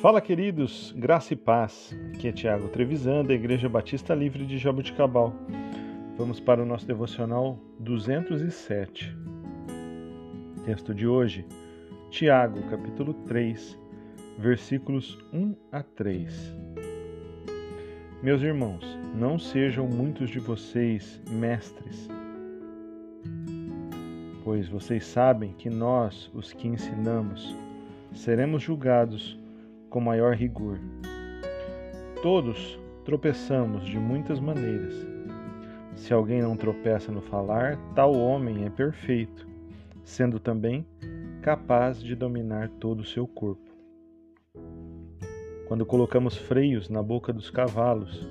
Fala, queridos, graça e paz. Aqui é Tiago Trevisan, da Igreja Batista Livre de Jaboticabal. Vamos para o nosso devocional 207. Texto de hoje, Tiago, capítulo 3, versículos 1 a 3. Meus irmãos, não sejam muitos de vocês mestres, pois vocês sabem que nós, os que ensinamos, seremos julgados com maior rigor. Todos tropeçamos de muitas maneiras. Se alguém não tropeça no falar, tal homem é perfeito, sendo também capaz de dominar todo o seu corpo. Quando colocamos freios na boca dos cavalos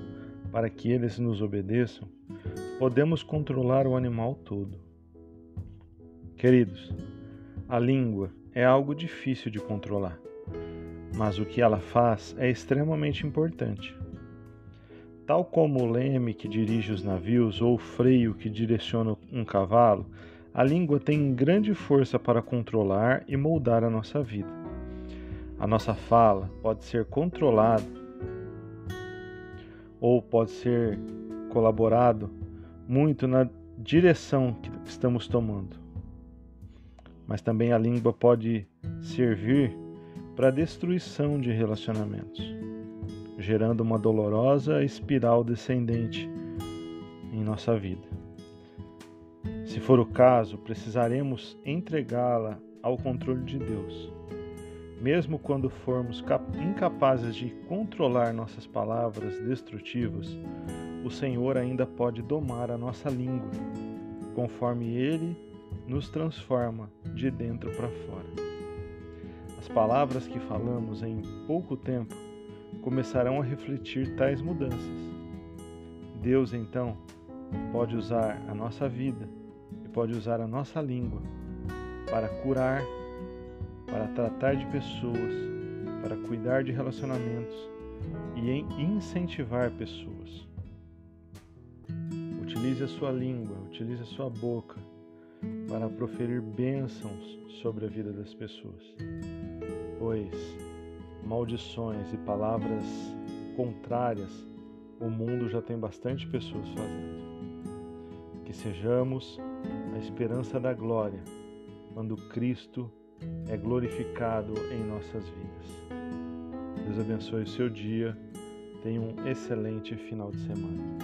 para que eles nos obedeçam, podemos controlar o animal todo. Queridos, a língua é algo difícil de controlar mas o que ela faz é extremamente importante. Tal como o leme que dirige os navios ou o freio que direciona um cavalo, a língua tem grande força para controlar e moldar a nossa vida. A nossa fala pode ser controlada ou pode ser colaborado muito na direção que estamos tomando. Mas também a língua pode servir para a destruição de relacionamentos, gerando uma dolorosa espiral descendente em nossa vida. Se for o caso, precisaremos entregá-la ao controle de Deus. Mesmo quando formos incapazes de controlar nossas palavras destrutivas, o Senhor ainda pode domar a nossa língua, conforme Ele nos transforma de dentro para fora. As palavras que falamos em pouco tempo começarão a refletir tais mudanças. Deus, então, pode usar a nossa vida e pode usar a nossa língua para curar, para tratar de pessoas, para cuidar de relacionamentos e em incentivar pessoas. Utilize a sua língua, utilize a sua boca para proferir bênçãos sobre a vida das pessoas pois maldições e palavras contrárias o mundo já tem bastante pessoas fazendo. Que sejamos a esperança da glória quando Cristo é glorificado em nossas vidas. Deus abençoe o seu dia. Tenha um excelente final de semana.